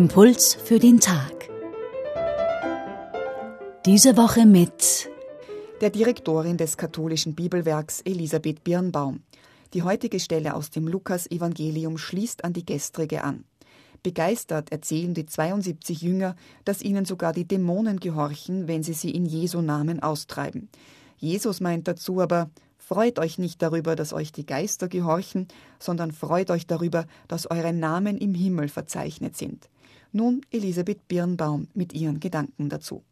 Impuls für den Tag. Diese Woche mit der Direktorin des katholischen Bibelwerks Elisabeth Birnbaum. Die heutige Stelle aus dem Lukas-Evangelium schließt an die gestrige an. Begeistert erzählen die 72 Jünger, dass ihnen sogar die Dämonen gehorchen, wenn sie sie in Jesu Namen austreiben. Jesus meint dazu aber, Freut euch nicht darüber, dass euch die Geister gehorchen, sondern freut euch darüber, dass eure Namen im Himmel verzeichnet sind. Nun Elisabeth Birnbaum mit ihren Gedanken dazu.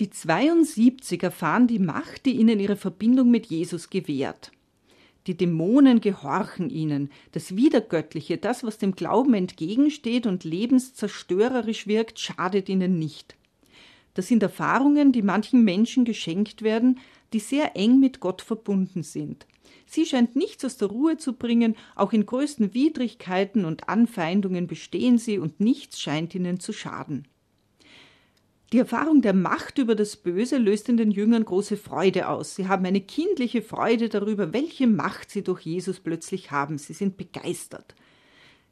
Die 72 erfahren die Macht, die ihnen ihre Verbindung mit Jesus gewährt. Die Dämonen gehorchen ihnen, das Wiedergöttliche, das, was dem Glauben entgegensteht und lebenszerstörerisch wirkt, schadet ihnen nicht. Das sind Erfahrungen, die manchen Menschen geschenkt werden, die sehr eng mit Gott verbunden sind. Sie scheint nichts aus der Ruhe zu bringen, auch in größten Widrigkeiten und Anfeindungen bestehen sie und nichts scheint ihnen zu schaden. Die Erfahrung der Macht über das Böse löst in den Jüngern große Freude aus. Sie haben eine kindliche Freude darüber, welche Macht sie durch Jesus plötzlich haben. Sie sind begeistert.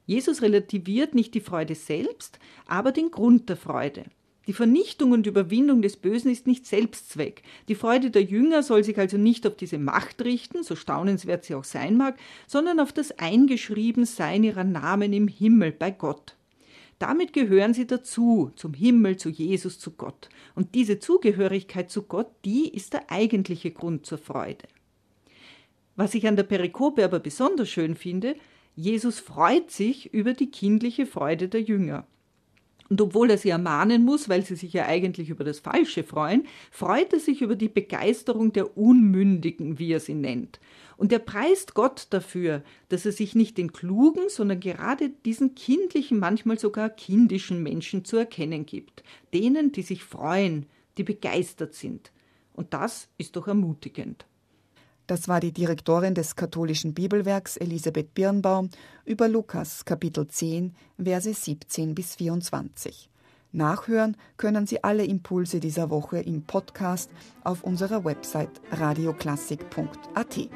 Jesus relativiert nicht die Freude selbst, aber den Grund der Freude. Die Vernichtung und Überwindung des Bösen ist nicht Selbstzweck. Die Freude der Jünger soll sich also nicht auf diese Macht richten, so staunenswert sie auch sein mag, sondern auf das Eingeschriebensein ihrer Namen im Himmel bei Gott. Damit gehören sie dazu, zum Himmel, zu Jesus, zu Gott. Und diese Zugehörigkeit zu Gott, die ist der eigentliche Grund zur Freude. Was ich an der Perikope aber besonders schön finde, Jesus freut sich über die kindliche Freude der Jünger. Und obwohl er sie ermahnen muss, weil sie sich ja eigentlich über das Falsche freuen, freut er sich über die Begeisterung der Unmündigen, wie er sie nennt. Und er preist Gott dafür, dass er sich nicht den klugen, sondern gerade diesen kindlichen, manchmal sogar kindischen Menschen zu erkennen gibt. Denen, die sich freuen, die begeistert sind. Und das ist doch ermutigend. Das war die Direktorin des katholischen Bibelwerks Elisabeth Birnbaum über Lukas Kapitel 10, Verse 17 bis 24. Nachhören können Sie alle Impulse dieser Woche im Podcast auf unserer Website radioklassik.at.